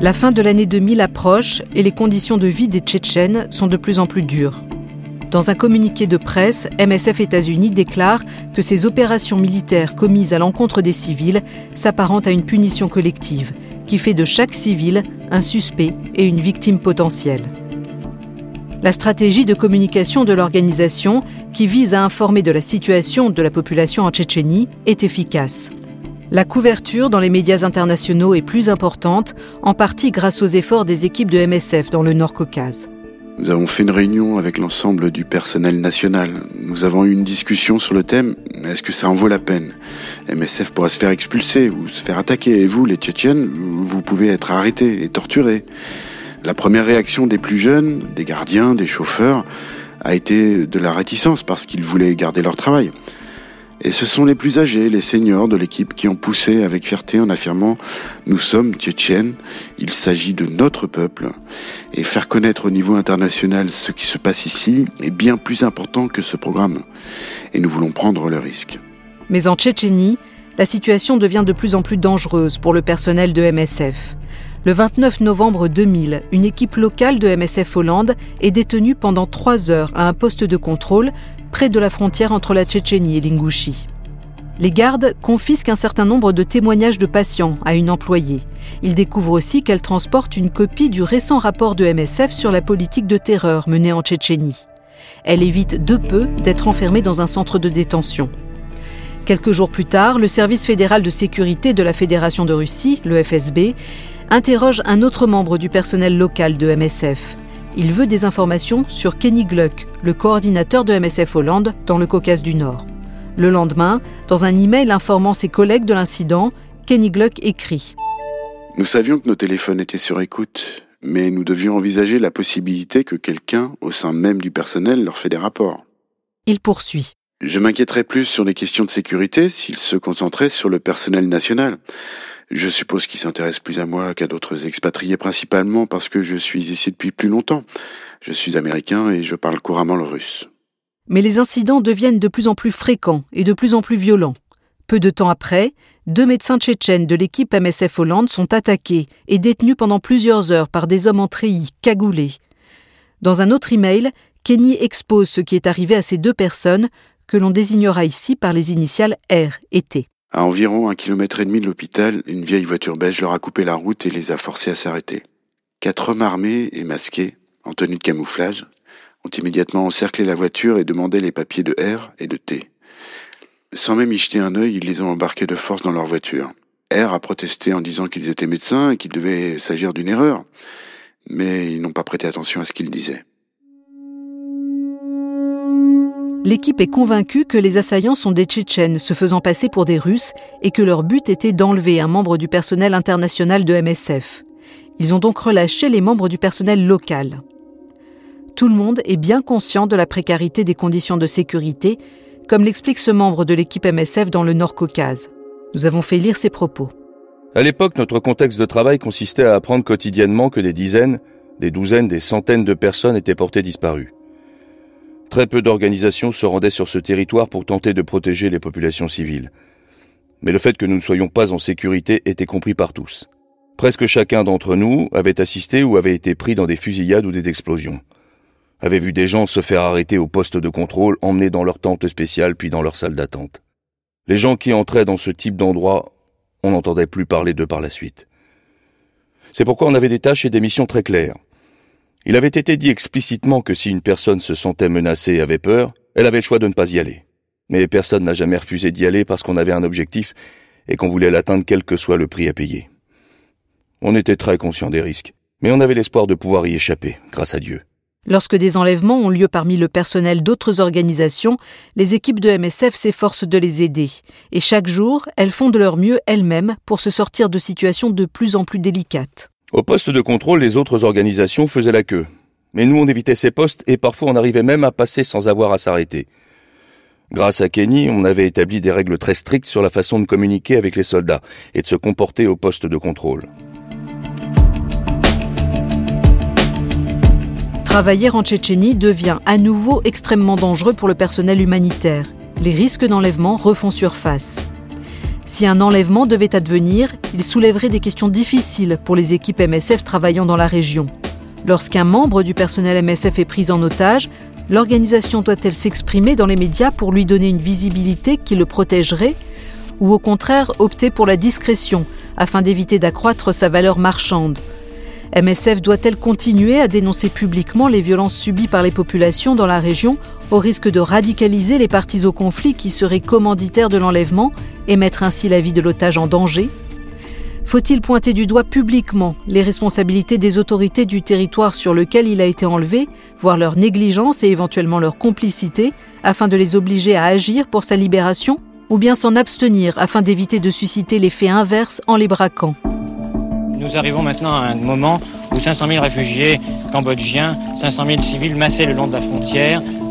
La fin de l'année 2000 approche et les conditions de vie des Tchétchènes sont de plus en plus dures. Dans un communiqué de presse, MSF États-Unis déclare que ces opérations militaires commises à l'encontre des civils s'apparentent à une punition collective qui fait de chaque civil un suspect et une victime potentielle. La stratégie de communication de l'organisation, qui vise à informer de la situation de la population en Tchétchénie, est efficace. La couverture dans les médias internationaux est plus importante, en partie grâce aux efforts des équipes de MSF dans le Nord-Caucase. Nous avons fait une réunion avec l'ensemble du personnel national. Nous avons eu une discussion sur le thème est-ce que ça en vaut la peine? MSF pourra se faire expulser ou se faire attaquer, et vous, les Tchétchènes, vous pouvez être arrêtés et torturés. La première réaction des plus jeunes, des gardiens, des chauffeurs, a été de la réticence parce qu'ils voulaient garder leur travail. Et ce sont les plus âgés, les seniors de l'équipe qui ont poussé avec fierté en affirmant ⁇ Nous sommes tchétchènes, il s'agit de notre peuple ⁇ Et faire connaître au niveau international ce qui se passe ici est bien plus important que ce programme. Et nous voulons prendre le risque. Mais en Tchétchénie, la situation devient de plus en plus dangereuse pour le personnel de MSF. Le 29 novembre 2000, une équipe locale de MSF Hollande est détenue pendant trois heures à un poste de contrôle près de la frontière entre la Tchétchénie et l'Ingouchie. Les gardes confisquent un certain nombre de témoignages de patients à une employée. Ils découvrent aussi qu'elle transporte une copie du récent rapport de MSF sur la politique de terreur menée en Tchétchénie. Elle évite de peu d'être enfermée dans un centre de détention. Quelques jours plus tard, le service fédéral de sécurité de la Fédération de Russie, le FSB, interroge un autre membre du personnel local de MSF. Il veut des informations sur Kenny Gluck, le coordinateur de MSF Hollande dans le Caucase du Nord. Le lendemain, dans un email informant ses collègues de l'incident, Kenny Gluck écrit Nous savions que nos téléphones étaient sur écoute, mais nous devions envisager la possibilité que quelqu'un, au sein même du personnel, leur fait des rapports. Il poursuit. Je m'inquiéterais plus sur les questions de sécurité s'il se concentrait sur le personnel national. Je suppose qu'il s'intéresse plus à moi qu'à d'autres expatriés, principalement parce que je suis ici depuis plus longtemps. Je suis américain et je parle couramment le russe. Mais les incidents deviennent de plus en plus fréquents et de plus en plus violents. Peu de temps après, deux médecins tchétchènes de l'équipe MSF Hollande sont attaqués et détenus pendant plusieurs heures par des hommes en treillis, cagoulés. Dans un autre email, Kenny expose ce qui est arrivé à ces deux personnes, que l'on désignera ici par les initiales R et T. À environ un kilomètre et demi de l'hôpital, une vieille voiture beige leur a coupé la route et les a forcés à s'arrêter. Quatre hommes armés et masqués, en tenue de camouflage, ont immédiatement encerclé la voiture et demandé les papiers de R et de T. Sans même y jeter un œil, ils les ont embarqués de force dans leur voiture. R a protesté en disant qu'ils étaient médecins et qu'il devait s'agir d'une erreur, mais ils n'ont pas prêté attention à ce qu'ils disaient. L'équipe est convaincue que les assaillants sont des Tchétchènes se faisant passer pour des Russes et que leur but était d'enlever un membre du personnel international de MSF. Ils ont donc relâché les membres du personnel local. Tout le monde est bien conscient de la précarité des conditions de sécurité, comme l'explique ce membre de l'équipe MSF dans le Nord-Caucase. Nous avons fait lire ses propos. À l'époque, notre contexte de travail consistait à apprendre quotidiennement que des dizaines, des douzaines, des centaines de personnes étaient portées disparues. Très peu d'organisations se rendaient sur ce territoire pour tenter de protéger les populations civiles. Mais le fait que nous ne soyons pas en sécurité était compris par tous. Presque chacun d'entre nous avait assisté ou avait été pris dans des fusillades ou des explosions. Avait vu des gens se faire arrêter au poste de contrôle, emmenés dans leur tente spéciale puis dans leur salle d'attente. Les gens qui entraient dans ce type d'endroit, on n'entendait plus parler d'eux par la suite. C'est pourquoi on avait des tâches et des missions très claires. Il avait été dit explicitement que si une personne se sentait menacée et avait peur, elle avait le choix de ne pas y aller. Mais personne n'a jamais refusé d'y aller parce qu'on avait un objectif et qu'on voulait l'atteindre quel que soit le prix à payer. On était très conscient des risques, mais on avait l'espoir de pouvoir y échapper, grâce à Dieu. Lorsque des enlèvements ont lieu parmi le personnel d'autres organisations, les équipes de MSF s'efforcent de les aider. Et chaque jour, elles font de leur mieux elles-mêmes pour se sortir de situations de plus en plus délicates. Au poste de contrôle, les autres organisations faisaient la queue. Mais nous, on évitait ces postes et parfois on arrivait même à passer sans avoir à s'arrêter. Grâce à Kenny, on avait établi des règles très strictes sur la façon de communiquer avec les soldats et de se comporter au poste de contrôle. Travailler en Tchétchénie devient à nouveau extrêmement dangereux pour le personnel humanitaire. Les risques d'enlèvement refont surface. Si un enlèvement devait advenir, il soulèverait des questions difficiles pour les équipes MSF travaillant dans la région. Lorsqu'un membre du personnel MSF est pris en otage, l'organisation doit-elle s'exprimer dans les médias pour lui donner une visibilité qui le protégerait ou au contraire opter pour la discrétion afin d'éviter d'accroître sa valeur marchande? MSF doit-elle continuer à dénoncer publiquement les violences subies par les populations dans la région au risque de radicaliser les parties au conflit qui seraient commanditaires de l'enlèvement et mettre ainsi la vie de l'otage en danger? Faut-il pointer du doigt publiquement les responsabilités des autorités du territoire sur lequel il a été enlevé, voir leur négligence et éventuellement leur complicité, afin de les obliger à agir pour sa libération ou bien s'en abstenir afin d'éviter de susciter l'effet inverse en les braquant? Nous arrivons maintenant à un moment où 500 000 réfugiés cambodgiens, 500 000 civils massés le long de la frontière,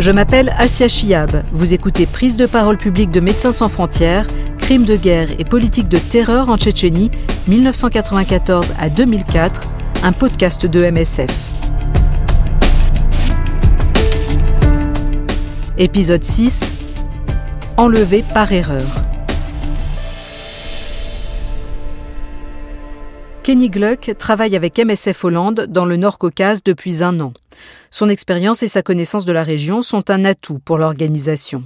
Je m'appelle Asia Chiab. Vous écoutez Prise de parole publique de Médecins sans frontières, crimes de guerre et politique de terreur en Tchétchénie, 1994 à 2004, un podcast de MSF. Épisode 6 Enlevé par erreur. Kenny Gluck travaille avec MSF Hollande dans le Nord-Caucase depuis un an. Son expérience et sa connaissance de la région sont un atout pour l'organisation.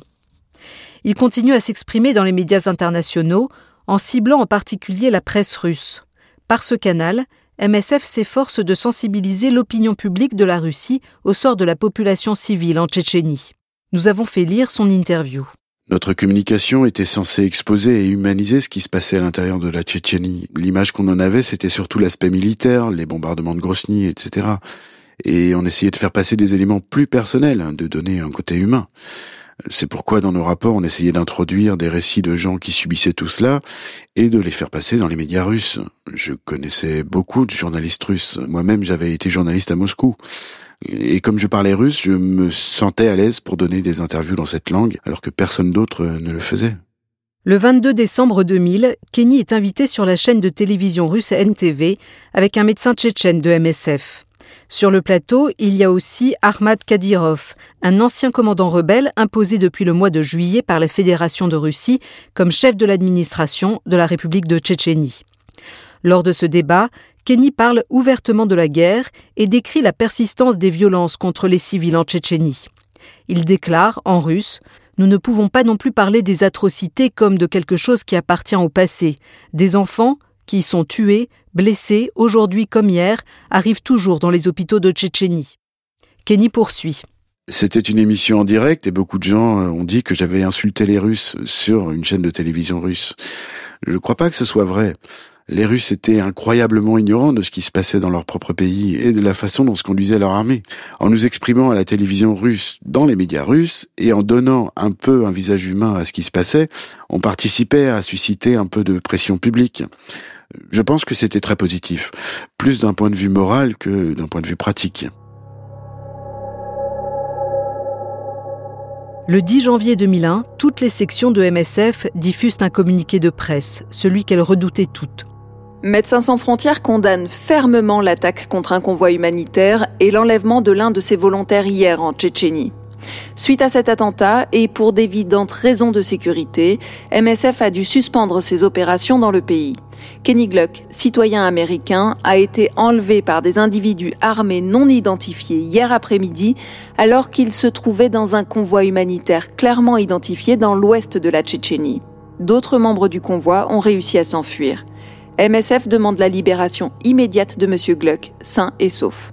Il continue à s'exprimer dans les médias internationaux en ciblant en particulier la presse russe. Par ce canal, MSF s'efforce de sensibiliser l'opinion publique de la Russie au sort de la population civile en Tchétchénie. Nous avons fait lire son interview. Notre communication était censée exposer et humaniser ce qui se passait à l'intérieur de la Tchétchénie. L'image qu'on en avait, c'était surtout l'aspect militaire, les bombardements de Grosny, etc et on essayait de faire passer des éléments plus personnels, hein, de donner un côté humain. C'est pourquoi dans nos rapports, on essayait d'introduire des récits de gens qui subissaient tout cela et de les faire passer dans les médias russes. Je connaissais beaucoup de journalistes russes. Moi-même, j'avais été journaliste à Moscou. Et comme je parlais russe, je me sentais à l'aise pour donner des interviews dans cette langue, alors que personne d'autre ne le faisait. Le 22 décembre 2000, Kenny est invité sur la chaîne de télévision russe NTV avec un médecin tchétchène de MSF. Sur le plateau, il y a aussi Ahmad Kadyrov, un ancien commandant rebelle imposé depuis le mois de juillet par la Fédération de Russie comme chef de l'administration de la République de Tchétchénie. Lors de ce débat, Kenny parle ouvertement de la guerre et décrit la persistance des violences contre les civils en Tchétchénie. Il déclare, en russe, Nous ne pouvons pas non plus parler des atrocités comme de quelque chose qui appartient au passé. Des enfants, qui sont tués, blessés, aujourd'hui comme hier, arrivent toujours dans les hôpitaux de Tchétchénie. Kenny poursuit. C'était une émission en direct et beaucoup de gens euh, ont dit que j'avais insulté les Russes sur une chaîne de télévision russe. Je ne crois pas que ce soit vrai. Les Russes étaient incroyablement ignorants de ce qui se passait dans leur propre pays et de la façon dont se conduisait leur armée. En nous exprimant à la télévision russe, dans les médias russes, et en donnant un peu un visage humain à ce qui se passait, on participait à susciter un peu de pression publique. Je pense que c'était très positif, plus d'un point de vue moral que d'un point de vue pratique. Le 10 janvier 2001, toutes les sections de MSF diffusent un communiqué de presse, celui qu'elles redoutaient toutes. Médecins sans frontières condamne fermement l'attaque contre un convoi humanitaire et l'enlèvement de l'un de ses volontaires hier en Tchétchénie. Suite à cet attentat et pour d'évidentes raisons de sécurité, MSF a dû suspendre ses opérations dans le pays. Kenny Gluck, citoyen américain, a été enlevé par des individus armés non identifiés hier après-midi alors qu'il se trouvait dans un convoi humanitaire clairement identifié dans l'ouest de la Tchétchénie. D'autres membres du convoi ont réussi à s'enfuir. MSF demande la libération immédiate de M. Gluck, sain et sauf.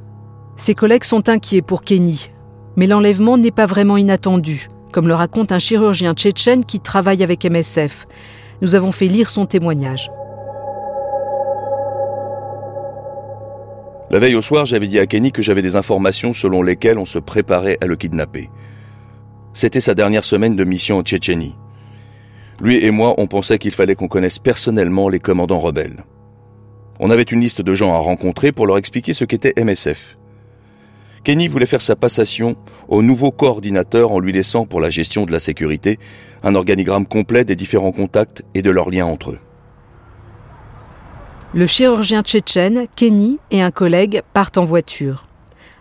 Ses collègues sont inquiets pour Kenny, mais l'enlèvement n'est pas vraiment inattendu, comme le raconte un chirurgien tchétchène qui travaille avec MSF. Nous avons fait lire son témoignage. La veille au soir, j'avais dit à Kenny que j'avais des informations selon lesquelles on se préparait à le kidnapper. C'était sa dernière semaine de mission en Tchétchénie. Lui et moi, on pensait qu'il fallait qu'on connaisse personnellement les commandants rebelles. On avait une liste de gens à rencontrer pour leur expliquer ce qu'était MSF. Kenny voulait faire sa passation au nouveau coordinateur en lui laissant pour la gestion de la sécurité un organigramme complet des différents contacts et de leurs liens entre eux. Le chirurgien tchétchène, Kenny et un collègue partent en voiture.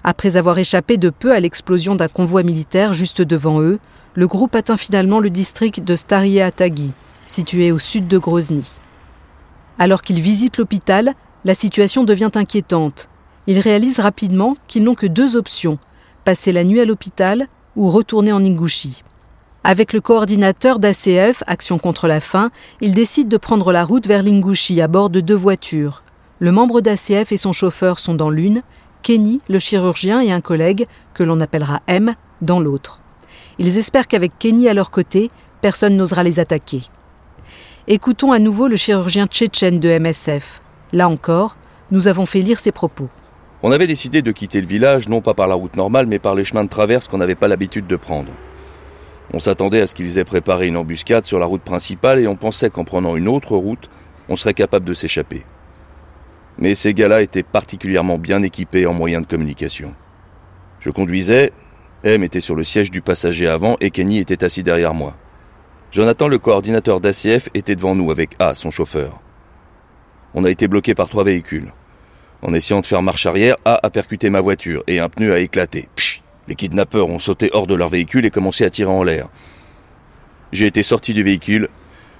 Après avoir échappé de peu à l'explosion d'un convoi militaire juste devant eux, le groupe atteint finalement le district de Staria-Taghi, situé au sud de Grozny. Alors qu'ils visitent l'hôpital, la situation devient inquiétante. Ils réalisent rapidement qu'ils n'ont que deux options passer la nuit à l'hôpital ou retourner en Ingouchie. Avec le coordinateur d'ACF, Action contre la faim, ils décident de prendre la route vers l'Ingouchie à bord de deux voitures. Le membre d'ACF et son chauffeur sont dans l'une, Kenny, le chirurgien et un collègue, que l'on appellera M, dans l'autre. Ils espèrent qu'avec Kenny à leur côté, personne n'osera les attaquer. Écoutons à nouveau le chirurgien tchétchène de MSF. Là encore, nous avons fait lire ses propos. On avait décidé de quitter le village non pas par la route normale mais par les chemins de traverse qu'on n'avait pas l'habitude de prendre. On s'attendait à ce qu'ils aient préparé une embuscade sur la route principale et on pensait qu'en prenant une autre route, on serait capable de s'échapper. Mais ces gars-là étaient particuliirement bien équipés en moyens de communication. Je conduisais, M était sur le siège du passager avant et Kenny était assis derrière moi. Jonathan, le coordinateur d'ACF, était devant nous avec A, son chauffeur. On a été bloqué par trois véhicules. En essayant de faire marche arrière, A a percuté ma voiture et un pneu a éclaté. les kidnappeurs ont sauté hors de leur véhicule et commencé à tirer en l'air. J'ai été sorti du véhicule,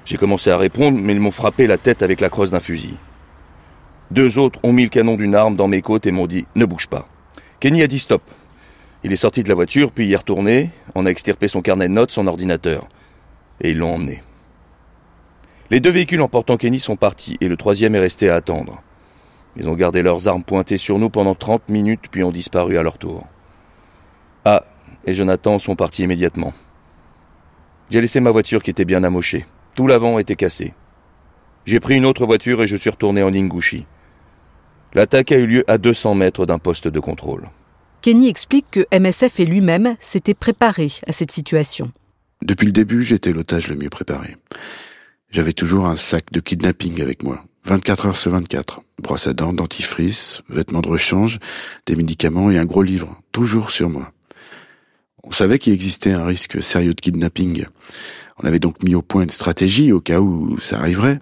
j'ai commencé à répondre, mais ils m'ont frappé la tête avec la crosse d'un fusil. Deux autres ont mis le canon d'une arme dans mes côtes et m'ont dit Ne bouge pas. Kenny a dit stop. Il est sorti de la voiture, puis y est retourné. On a extirpé son carnet de notes, son ordinateur. Et ils l'ont emmené. Les deux véhicules emportant Kenny sont partis et le troisième est resté à attendre. Ils ont gardé leurs armes pointées sur nous pendant 30 minutes puis ont disparu à leur tour. Ah, et Jonathan sont partis immédiatement. J'ai laissé ma voiture qui était bien amochée. Tout l'avant était cassé. J'ai pris une autre voiture et je suis retourné en Ingouchi. L'attaque a eu lieu à 200 mètres d'un poste de contrôle. Kenny explique que MSF et lui-même s'étaient préparés à cette situation. Depuis le début, j'étais l'otage le mieux préparé. J'avais toujours un sac de kidnapping avec moi, 24 heures sur 24. Brosse à dents, dentifrice, vêtements de rechange, des médicaments et un gros livre, toujours sur moi. On savait qu'il existait un risque sérieux de kidnapping. On avait donc mis au point une stratégie au cas où ça arriverait.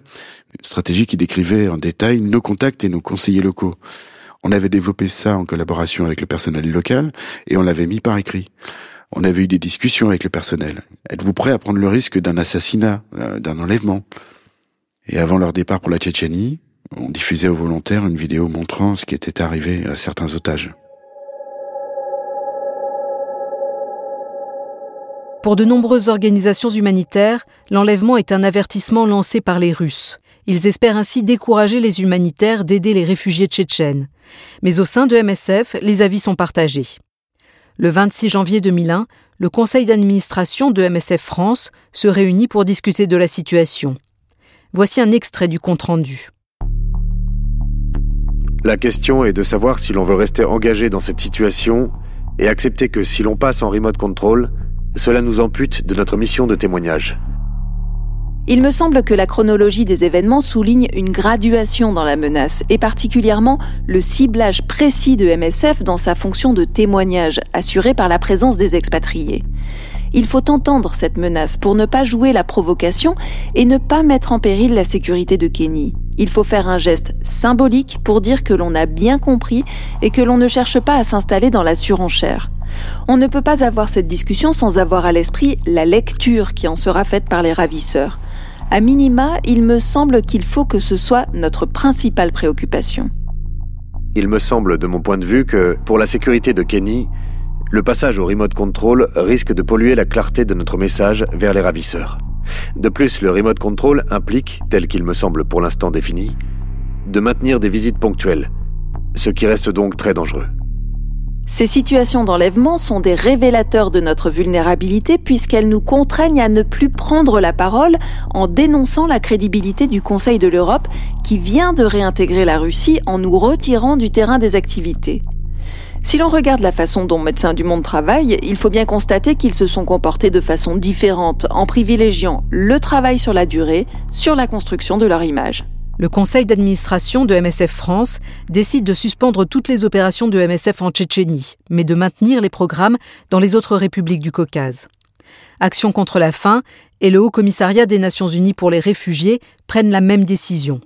Une stratégie qui décrivait en détail nos contacts et nos conseillers locaux. On avait développé ça en collaboration avec le personnel local et on l'avait mis par écrit. On avait eu des discussions avec le personnel. Êtes-vous prêt à prendre le risque d'un assassinat, euh, d'un enlèvement? Et avant leur départ pour la Tchétchénie, on diffusait aux volontaires une vidéo montrant ce qui était arrivé à certains otages. Pour de nombreuses organisations humanitaires, l'enlèvement est un avertissement lancé par les Russes. Ils espèrent ainsi décourager les humanitaires d'aider les réfugiés tchétchènes. Mais au sein de MSF, les avis sont partagés. Le 26 janvier 2001, le conseil d'administration de MSF France se réunit pour discuter de la situation. Voici un extrait du compte-rendu. La question est de savoir si l'on veut rester engagé dans cette situation et accepter que si l'on passe en remote control, cela nous ampute de notre mission de témoignage. Il me semble que la chronologie des événements souligne une graduation dans la menace, et particulièrement le ciblage précis de MSF dans sa fonction de témoignage, assurée par la présence des expatriés. Il faut entendre cette menace pour ne pas jouer la provocation et ne pas mettre en péril la sécurité de Kenny. Il faut faire un geste symbolique pour dire que l'on a bien compris et que l'on ne cherche pas à s'installer dans la surenchère. On ne peut pas avoir cette discussion sans avoir à l'esprit la lecture qui en sera faite par les ravisseurs. À minima, il me semble qu'il faut que ce soit notre principale préoccupation. Il me semble, de mon point de vue, que pour la sécurité de Kenny, le passage au remote control risque de polluer la clarté de notre message vers les ravisseurs. De plus, le remote control implique, tel qu'il me semble pour l'instant défini, de maintenir des visites ponctuelles, ce qui reste donc très dangereux. Ces situations d'enlèvement sont des révélateurs de notre vulnérabilité puisqu'elles nous contraignent à ne plus prendre la parole en dénonçant la crédibilité du Conseil de l'Europe qui vient de réintégrer la Russie en nous retirant du terrain des activités. Si l'on regarde la façon dont Médecins du Monde travaillent, il faut bien constater qu'ils se sont comportés de façon différente en privilégiant le travail sur la durée sur la construction de leur image. Le conseil d'administration de MSF France décide de suspendre toutes les opérations de MSF en Tchétchénie, mais de maintenir les programmes dans les autres républiques du Caucase. Action contre la faim et le Haut Commissariat des Nations Unies pour les réfugiés prennent la même décision.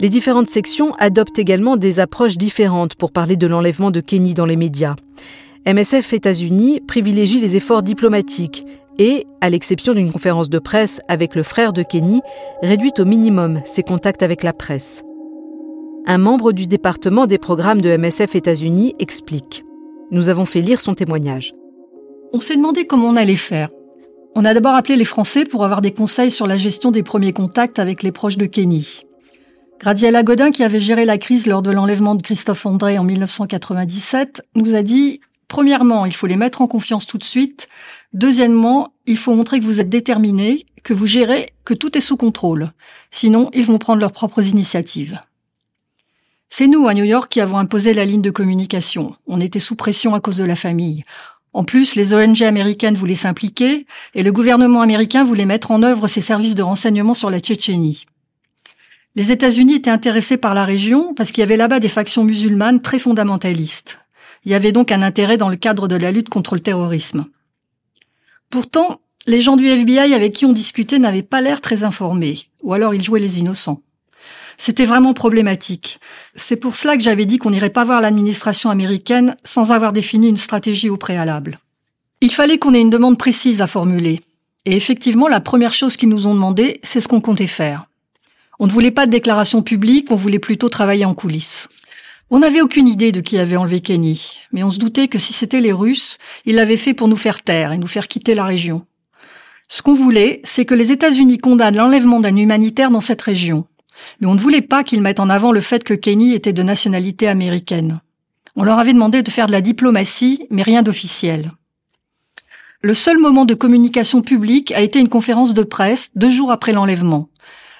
Les différentes sections adoptent également des approches différentes pour parler de l'enlèvement de Kenny dans les médias. MSF États-Unis privilégie les efforts diplomatiques et, à l'exception d'une conférence de presse avec le frère de Kenny, réduit au minimum ses contacts avec la presse. Un membre du département des programmes de MSF États-Unis explique. Nous avons fait lire son témoignage. On s'est demandé comment on allait faire. On a d'abord appelé les Français pour avoir des conseils sur la gestion des premiers contacts avec les proches de Kenny. Gradiela Godin, qui avait géré la crise lors de l'enlèvement de Christophe André en 1997, nous a dit Premièrement, il faut les mettre en confiance tout de suite. Deuxièmement, il faut montrer que vous êtes déterminés, que vous gérez, que tout est sous contrôle. Sinon, ils vont prendre leurs propres initiatives. C'est nous, à New York, qui avons imposé la ligne de communication. On était sous pression à cause de la famille. En plus, les ONG américaines voulaient s'impliquer et le gouvernement américain voulait mettre en œuvre ses services de renseignement sur la Tchétchénie. Les États-Unis étaient intéressés par la région parce qu'il y avait là-bas des factions musulmanes très fondamentalistes. Il y avait donc un intérêt dans le cadre de la lutte contre le terrorisme. Pourtant, les gens du FBI avec qui on discutait n'avaient pas l'air très informés, ou alors ils jouaient les innocents. C'était vraiment problématique. C'est pour cela que j'avais dit qu'on n'irait pas voir l'administration américaine sans avoir défini une stratégie au préalable. Il fallait qu'on ait une demande précise à formuler. Et effectivement, la première chose qu'ils nous ont demandé, c'est ce qu'on comptait faire. On ne voulait pas de déclaration publique, on voulait plutôt travailler en coulisses. On n'avait aucune idée de qui avait enlevé Kenny, mais on se doutait que si c'était les Russes, ils l'avaient fait pour nous faire taire et nous faire quitter la région. Ce qu'on voulait, c'est que les États-Unis condamnent l'enlèvement d'un humanitaire dans cette région. Mais on ne voulait pas qu'ils mettent en avant le fait que Kenny était de nationalité américaine. On leur avait demandé de faire de la diplomatie, mais rien d'officiel. Le seul moment de communication publique a été une conférence de presse deux jours après l'enlèvement.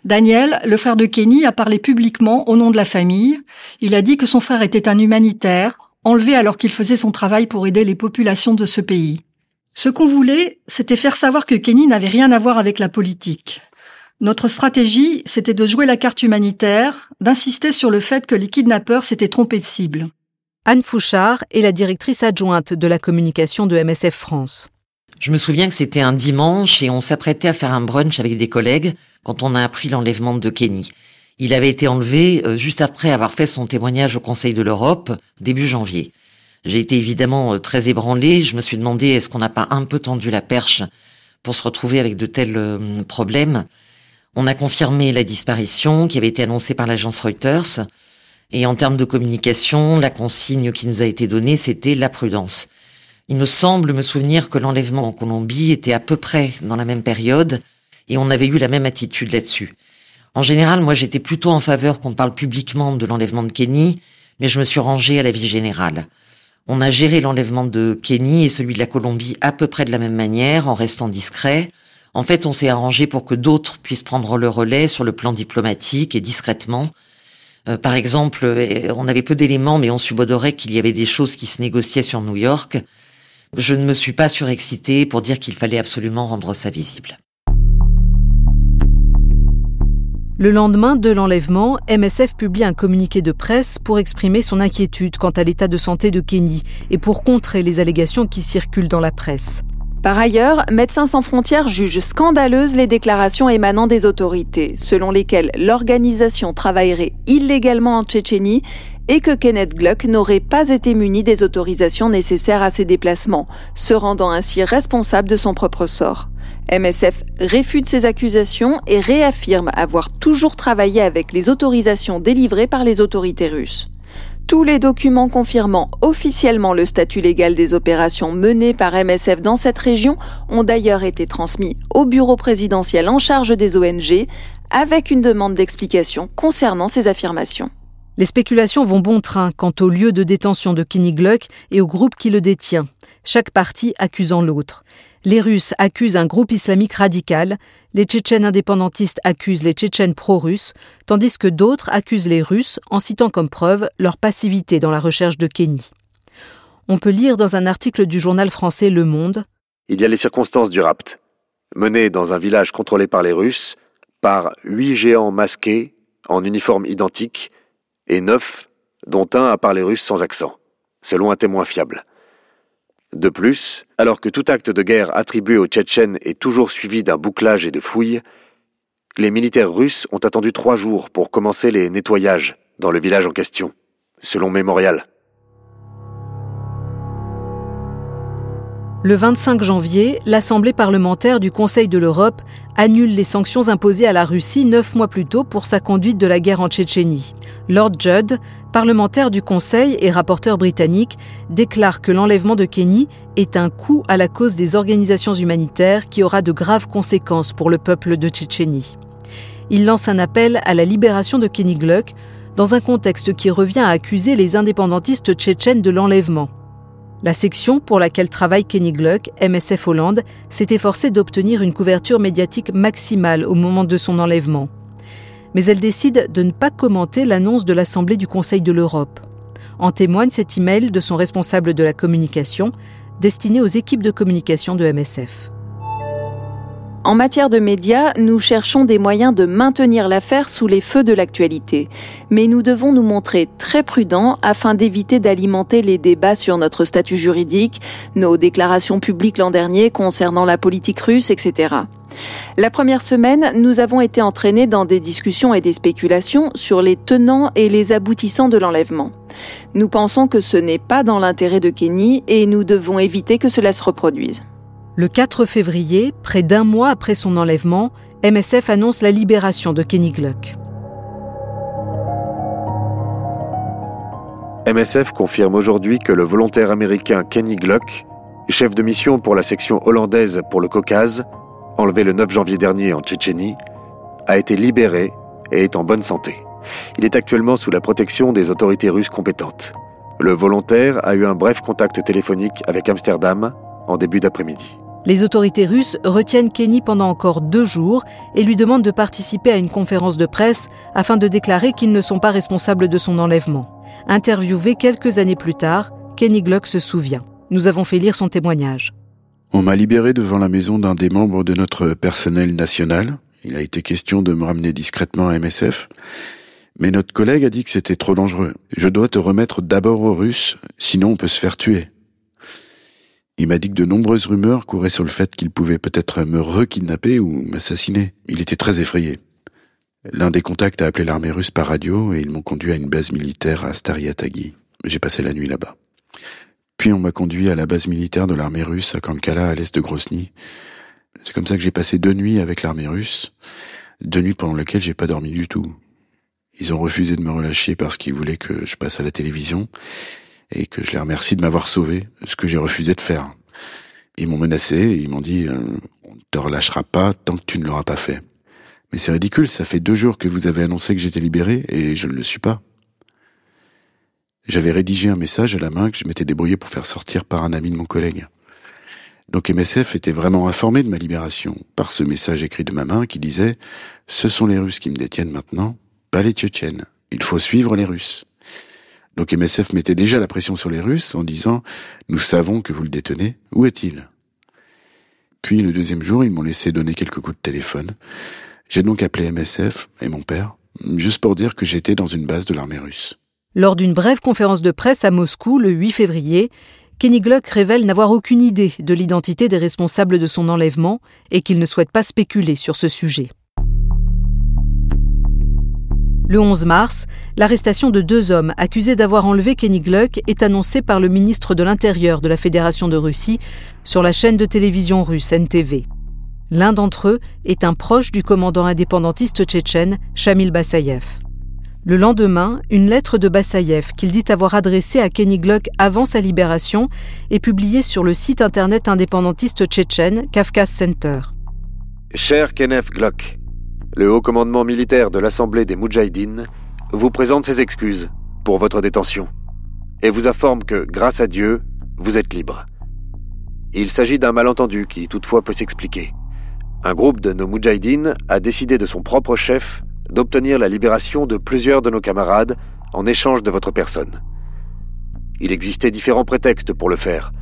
Daniel, le frère de Kenny, a parlé publiquement au nom de la famille. Il a dit que son frère était un humanitaire, enlevé alors qu'il faisait son travail pour aider les populations de ce pays. Ce qu'on voulait, c'était faire savoir que Kenny n'avait rien à voir avec la politique. Notre stratégie, c'était de jouer la carte humanitaire, d'insister sur le fait que les kidnappeurs s'étaient trompés de cible. Anne Fouchard est la directrice adjointe de la communication de MSF France. Je me souviens que c'était un dimanche et on s'apprêtait à faire un brunch avec des collègues quand on a appris l'enlèvement de Kenny. Il avait été enlevé euh, juste après avoir fait son témoignage au Conseil de l'Europe, début janvier. J'ai été évidemment euh, très ébranlé. Je me suis demandé est-ce qu'on n'a pas un peu tendu la perche pour se retrouver avec de tels euh, problèmes? On a confirmé la disparition qui avait été annoncée par l'agence Reuters. Et en termes de communication, la consigne qui nous a été donnée, c'était la prudence. Il me semble me souvenir que l'enlèvement en Colombie était à peu près dans la même période et on avait eu la même attitude là-dessus. En général, moi j'étais plutôt en faveur qu'on parle publiquement de l'enlèvement de Kenny, mais je me suis rangé à la vie générale. On a géré l'enlèvement de Kenny et celui de la Colombie à peu près de la même manière, en restant discret. En fait, on s'est arrangé pour que d'autres puissent prendre le relais sur le plan diplomatique et discrètement. Euh, par exemple, euh, on avait peu d'éléments, mais on subodorait qu'il y avait des choses qui se négociaient sur New York. Je ne me suis pas surexcité pour dire qu'il fallait absolument rendre ça visible. Le lendemain de l'enlèvement, MSF publie un communiqué de presse pour exprimer son inquiétude quant à l'état de santé de Kenny et pour contrer les allégations qui circulent dans la presse. Par ailleurs, Médecins sans frontières juge scandaleuses les déclarations émanant des autorités, selon lesquelles l'organisation travaillerait illégalement en Tchétchénie et que Kenneth Gluck n'aurait pas été muni des autorisations nécessaires à ses déplacements, se rendant ainsi responsable de son propre sort. MSF réfute ces accusations et réaffirme avoir toujours travaillé avec les autorisations délivrées par les autorités russes. Tous les documents confirmant officiellement le statut légal des opérations menées par MSF dans cette région ont d'ailleurs été transmis au bureau présidentiel en charge des ONG avec une demande d'explication concernant ces affirmations. Les spéculations vont bon train quant au lieu de détention de Kenny Gluck et au groupe qui le détient. Chaque partie accusant l'autre. Les Russes accusent un groupe islamique radical, les Tchétchènes indépendantistes accusent les Tchétchènes pro-russes, tandis que d'autres accusent les Russes en citant comme preuve leur passivité dans la recherche de Kenny. On peut lire dans un article du journal français Le Monde Il y a les circonstances du rapt, mené dans un village contrôlé par les Russes, par huit géants masqués, en uniforme identique, et neuf, dont un à parler russe sans accent, selon un témoin fiable. De plus, alors que tout acte de guerre attribué aux Tchétchènes est toujours suivi d'un bouclage et de fouilles, les militaires russes ont attendu trois jours pour commencer les nettoyages dans le village en question, selon Mémorial. Le 25 janvier, l'Assemblée parlementaire du Conseil de l'Europe annule les sanctions imposées à la Russie neuf mois plus tôt pour sa conduite de la guerre en Tchétchénie. Lord Judd, parlementaire du Conseil et rapporteur britannique, déclare que l'enlèvement de Kenny est un coup à la cause des organisations humanitaires qui aura de graves conséquences pour le peuple de Tchétchénie. Il lance un appel à la libération de Kenny Gluck dans un contexte qui revient à accuser les indépendantistes tchétchènes de l'enlèvement. La section pour laquelle travaille Kenny Gluck, MSF Hollande, s'est efforcée d'obtenir une couverture médiatique maximale au moment de son enlèvement. Mais elle décide de ne pas commenter l'annonce de l'Assemblée du Conseil de l'Europe. En témoigne cet email de son responsable de la communication, destiné aux équipes de communication de MSF. En matière de médias, nous cherchons des moyens de maintenir l'affaire sous les feux de l'actualité. Mais nous devons nous montrer très prudents afin d'éviter d'alimenter les débats sur notre statut juridique, nos déclarations publiques l'an dernier concernant la politique russe, etc. La première semaine, nous avons été entraînés dans des discussions et des spéculations sur les tenants et les aboutissants de l'enlèvement. Nous pensons que ce n'est pas dans l'intérêt de Kenny et nous devons éviter que cela se reproduise. Le 4 février, près d'un mois après son enlèvement, MSF annonce la libération de Kenny Gluck. MSF confirme aujourd'hui que le volontaire américain Kenny Gluck, chef de mission pour la section hollandaise pour le Caucase, enlevé le 9 janvier dernier en Tchétchénie, a été libéré et est en bonne santé. Il est actuellement sous la protection des autorités russes compétentes. Le volontaire a eu un bref contact téléphonique avec Amsterdam en début d'après-midi. Les autorités russes retiennent Kenny pendant encore deux jours et lui demandent de participer à une conférence de presse afin de déclarer qu'ils ne sont pas responsables de son enlèvement. Interviewé quelques années plus tard, Kenny Gluck se souvient. Nous avons fait lire son témoignage. On m'a libéré devant la maison d'un des membres de notre personnel national. Il a été question de me ramener discrètement à MSF. Mais notre collègue a dit que c'était trop dangereux. Je dois te remettre d'abord aux Russes, sinon on peut se faire tuer. Il m'a dit que de nombreuses rumeurs couraient sur le fait qu'il pouvait peut-être me rekidnapper ou m'assassiner. Il était très effrayé. L'un des contacts a appelé l'armée russe par radio et ils m'ont conduit à une base militaire à Stariatagi. J'ai passé la nuit là-bas. Puis on m'a conduit à la base militaire de l'armée russe à Kankala à l'est de Grosny. C'est comme ça que j'ai passé deux nuits avec l'armée russe, deux nuits pendant lesquelles j'ai pas dormi du tout. Ils ont refusé de me relâcher parce qu'ils voulaient que je passe à la télévision et que je les remercie de m'avoir sauvé, ce que j'ai refusé de faire. Ils m'ont menacé, ils m'ont dit euh, on ne te relâchera pas tant que tu ne l'auras pas fait. Mais c'est ridicule, ça fait deux jours que vous avez annoncé que j'étais libéré et je ne le suis pas. J'avais rédigé un message à la main que je m'étais débrouillé pour faire sortir par un ami de mon collègue. Donc MSF était vraiment informé de ma libération par ce message écrit de ma main qui disait Ce sont les Russes qui me détiennent maintenant, pas les Tchétchènes. Il faut suivre les Russes. Donc MSF mettait déjà la pression sur les Russes en disant Nous savons que vous le détenez, où est-il? Puis le deuxième jour, ils m'ont laissé donner quelques coups de téléphone. J'ai donc appelé MSF et mon père, juste pour dire que j'étais dans une base de l'armée russe. Lors d'une brève conférence de presse à Moscou le 8 février, Kenny Gluck révèle n'avoir aucune idée de l'identité des responsables de son enlèvement et qu'il ne souhaite pas spéculer sur ce sujet. Le 11 mars, l'arrestation de deux hommes accusés d'avoir enlevé Kenny Gluck est annoncée par le ministre de l'Intérieur de la Fédération de Russie sur la chaîne de télévision russe NTV. L'un d'entre eux est un proche du commandant indépendantiste tchétchène Shamil Bassayev. Le lendemain, une lettre de Bassayev qu'il dit avoir adressée à Kenny Gluck avant sa libération est publiée sur le site internet indépendantiste tchétchène Kafkas Center. Cher Kenneth Gluck, le haut commandement militaire de l'Assemblée des Moudjahidines vous présente ses excuses pour votre détention et vous informe que, grâce à Dieu, vous êtes libre. Il s'agit d'un malentendu qui toutefois peut s'expliquer. Un groupe de nos Moudjahidines a décidé de son propre chef d'obtenir la libération de plusieurs de nos camarades en échange de votre personne. Il existait différents prétextes pour le faire,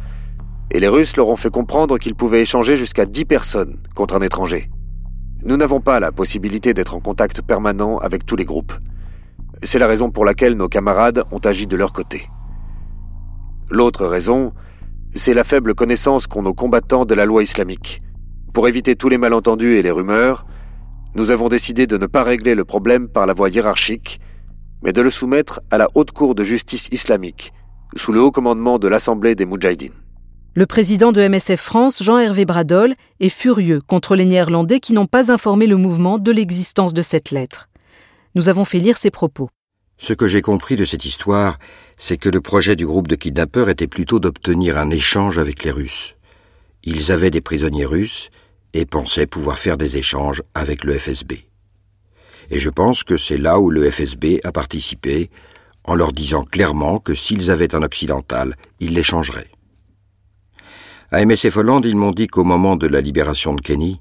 et les Russes leur ont fait comprendre qu'ils pouvaient échanger jusqu'à 10 personnes contre un étranger. Nous n'avons pas la possibilité d'être en contact permanent avec tous les groupes. C'est la raison pour laquelle nos camarades ont agi de leur côté. L'autre raison, c'est la faible connaissance qu'ont nos combattants de la loi islamique. Pour éviter tous les malentendus et les rumeurs, nous avons décidé de ne pas régler le problème par la voie hiérarchique, mais de le soumettre à la Haute Cour de justice islamique, sous le haut commandement de l'Assemblée des Moudjahidines. Le président de MSF France, Jean-Hervé Bradol, est furieux contre les Néerlandais qui n'ont pas informé le mouvement de l'existence de cette lettre. Nous avons fait lire ses propos. Ce que j'ai compris de cette histoire, c'est que le projet du groupe de kidnappeurs était plutôt d'obtenir un échange avec les Russes. Ils avaient des prisonniers russes et pensaient pouvoir faire des échanges avec le FSB. Et je pense que c'est là où le FSB a participé, en leur disant clairement que s'ils avaient un occidental, ils l'échangeraient. À MSF Hollande, ils m'ont dit qu'au moment de la libération de Kenny,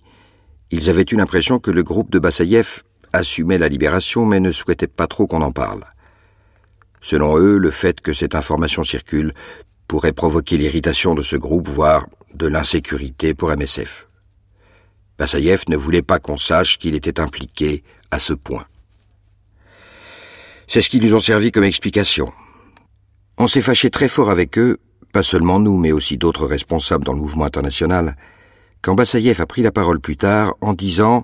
ils avaient eu l'impression que le groupe de Bassaïev assumait la libération mais ne souhaitait pas trop qu'on en parle. Selon eux, le fait que cette information circule pourrait provoquer l'irritation de ce groupe, voire de l'insécurité pour MSF. Bassaïev ne voulait pas qu'on sache qu'il était impliqué à ce point. C'est ce qui nous ont servi comme explication. On s'est fâché très fort avec eux, pas seulement nous, mais aussi d'autres responsables dans le mouvement international, quand Bassaïev a pris la parole plus tard en disant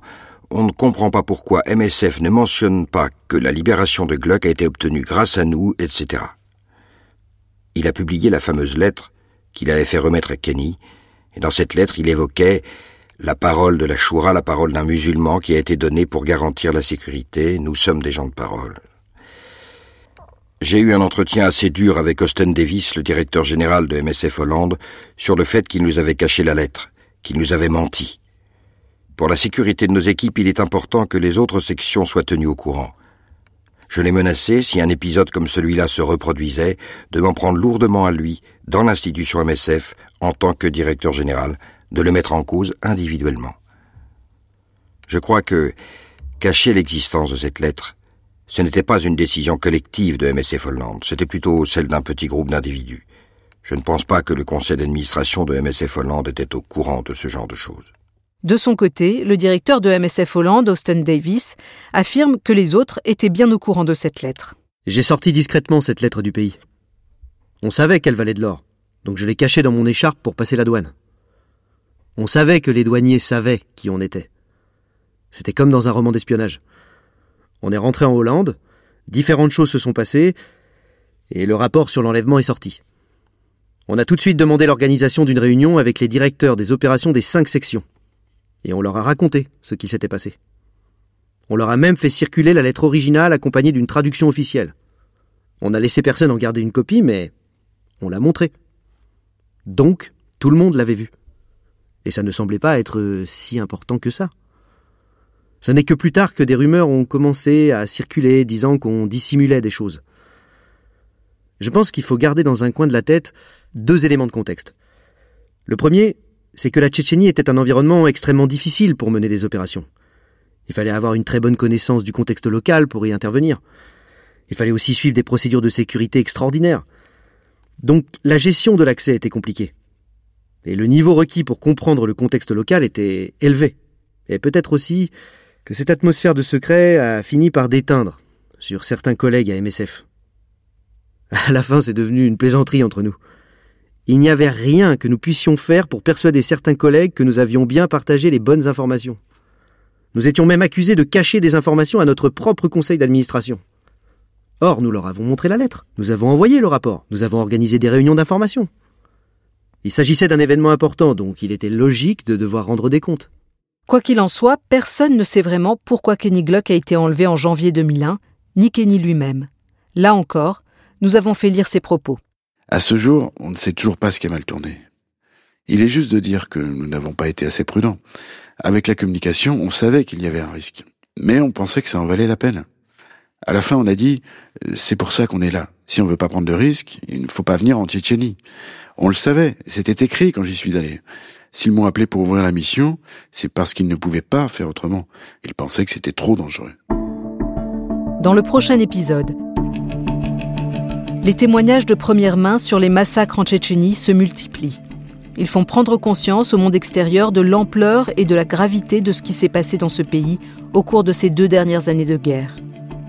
on ne comprend pas pourquoi MSF ne mentionne pas que la libération de Gluck a été obtenue grâce à nous, etc. Il a publié la fameuse lettre qu'il avait fait remettre à Kenny, et dans cette lettre il évoquait la parole de la Choura, la parole d'un musulman qui a été donnée pour garantir la sécurité, nous sommes des gens de parole. J'ai eu un entretien assez dur avec Austin Davis, le directeur général de MSF Hollande, sur le fait qu'il nous avait caché la lettre, qu'il nous avait menti. Pour la sécurité de nos équipes, il est important que les autres sections soient tenues au courant. Je l'ai menacé, si un épisode comme celui-là se reproduisait, de m'en prendre lourdement à lui, dans l'institution MSF, en tant que directeur général, de le mettre en cause individuellement. Je crois que cacher l'existence de cette lettre, ce n'était pas une décision collective de MSF Hollande, c'était plutôt celle d'un petit groupe d'individus. Je ne pense pas que le conseil d'administration de MSF Hollande était au courant de ce genre de choses. De son côté, le directeur de MSF Hollande, Austin Davis, affirme que les autres étaient bien au courant de cette lettre. J'ai sorti discrètement cette lettre du pays. On savait qu'elle valait de l'or, donc je l'ai cachée dans mon écharpe pour passer la douane. On savait que les douaniers savaient qui on était. C'était comme dans un roman d'espionnage. On est rentré en Hollande, différentes choses se sont passées, et le rapport sur l'enlèvement est sorti. On a tout de suite demandé l'organisation d'une réunion avec les directeurs des opérations des cinq sections et on leur a raconté ce qui s'était passé. On leur a même fait circuler la lettre originale accompagnée d'une traduction officielle. On a laissé personne en garder une copie, mais on l'a montrée. Donc, tout le monde l'avait vu. Et ça ne semblait pas être si important que ça. Ce n'est que plus tard que des rumeurs ont commencé à circuler disant qu'on dissimulait des choses. Je pense qu'il faut garder dans un coin de la tête deux éléments de contexte. Le premier, c'est que la Tchétchénie était un environnement extrêmement difficile pour mener des opérations. Il fallait avoir une très bonne connaissance du contexte local pour y intervenir. Il fallait aussi suivre des procédures de sécurité extraordinaires. Donc la gestion de l'accès était compliquée. Et le niveau requis pour comprendre le contexte local était élevé. Et peut-être aussi que cette atmosphère de secret a fini par déteindre sur certains collègues à MSF. À la fin, c'est devenu une plaisanterie entre nous. Il n'y avait rien que nous puissions faire pour persuader certains collègues que nous avions bien partagé les bonnes informations. Nous étions même accusés de cacher des informations à notre propre conseil d'administration. Or, nous leur avons montré la lettre, nous avons envoyé le rapport, nous avons organisé des réunions d'information. Il s'agissait d'un événement important, donc il était logique de devoir rendre des comptes. Quoi qu'il en soit, personne ne sait vraiment pourquoi Kenny Gluck a été enlevé en janvier 2001, ni Kenny lui-même. Là encore, nous avons fait lire ses propos. À ce jour, on ne sait toujours pas ce qui a mal tourné. Il est juste de dire que nous n'avons pas été assez prudents. Avec la communication, on savait qu'il y avait un risque. Mais on pensait que ça en valait la peine. À la fin, on a dit, c'est pour ça qu'on est là. Si on veut pas prendre de risques, il ne faut pas venir en Tchétchénie. On le savait, c'était écrit quand j'y suis allé. S'ils m'ont appelé pour ouvrir la mission, c'est parce qu'ils ne pouvaient pas faire autrement. Ils pensaient que c'était trop dangereux. Dans le prochain épisode, les témoignages de première main sur les massacres en Tchétchénie se multiplient. Ils font prendre conscience au monde extérieur de l'ampleur et de la gravité de ce qui s'est passé dans ce pays au cours de ces deux dernières années de guerre.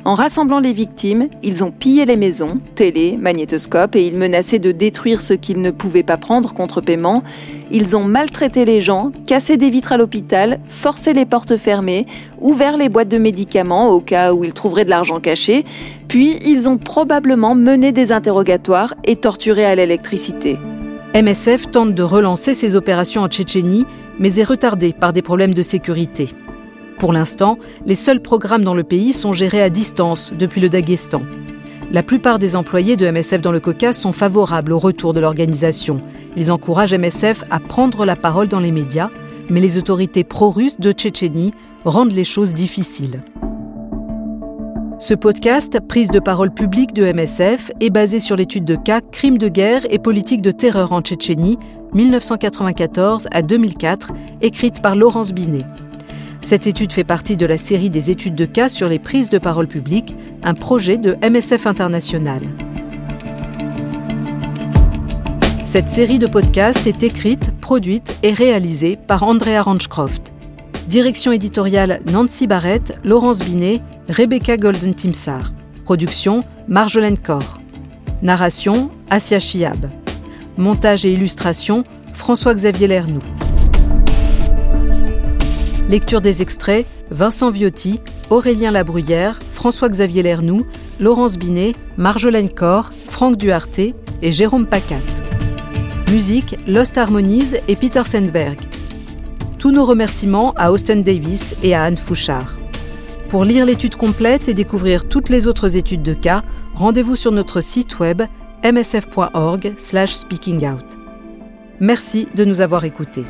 En rassemblant les victimes, ils ont pillé les maisons, télé, magnétoscope et ils menaçaient de détruire ce qu'ils ne pouvaient pas prendre contre paiement. Ils ont maltraité les gens, cassé des vitres à l'hôpital, forcé les portes fermées, ouvert les boîtes de médicaments au cas où ils trouveraient de l'argent caché, puis ils ont probablement mené des interrogatoires et torturé à l'électricité. MSF tente de relancer ses opérations en Tchétchénie, mais est retardé par des problèmes de sécurité. Pour l'instant, les seuls programmes dans le pays sont gérés à distance depuis le Daghestan. La plupart des employés de MSF dans le Caucase sont favorables au retour de l'organisation. Ils encouragent MSF à prendre la parole dans les médias, mais les autorités pro-russes de Tchétchénie rendent les choses difficiles. Ce podcast, prise de parole publique de MSF, est basé sur l'étude de cas Crimes de guerre et politique de terreur en Tchétchénie, 1994 à 2004, écrite par Laurence Binet. Cette étude fait partie de la série des études de cas sur les prises de parole publiques, un projet de MSF International. Cette série de podcasts est écrite, produite et réalisée par Andrea Ranchcroft. Direction éditoriale Nancy Barrett, Laurence Binet, Rebecca Golden-Timsar. Production Marjolaine Corr. Narration Asia Chiab. Montage et illustration François-Xavier Lernoux. Lecture des extraits Vincent Viotti, Aurélien Labruyère, François-Xavier Lernoux, Laurence Binet, Marjolaine Corr, Franck Duarte et Jérôme Pacat. Musique Lost Harmonies et Peter Sandberg. Tous nos remerciements à Austin Davis et à Anne Fouchard. Pour lire l'étude complète et découvrir toutes les autres études de cas, rendez-vous sur notre site web msf.org/speakingout. Merci de nous avoir écoutés.